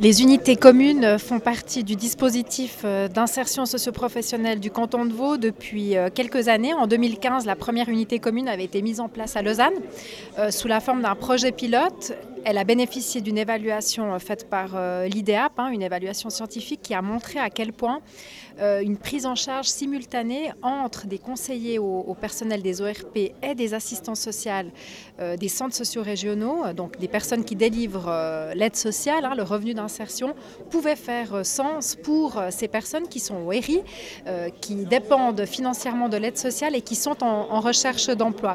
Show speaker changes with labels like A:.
A: Les unités communes font partie du dispositif euh, d'insertion socioprofessionnelle du canton de Vaud depuis euh, quelques années. En 2015, la première unité commune avait été mise en place à Lausanne euh, sous la forme d'un projet pilote. Elle a bénéficié d'une évaluation faite par l'IDEAP, hein, une évaluation scientifique qui a montré à quel point une prise en charge simultanée entre des conseillers au, personnel des ORP et des assistants sociales des centres sociaux régionaux, donc des personnes qui délivrent l'aide sociale, hein, le revenu d'un insertion pouvait faire euh, sens pour euh, ces personnes qui sont au RI, euh, qui dépendent financièrement de l'aide sociale et qui sont en, recherche d'emploi.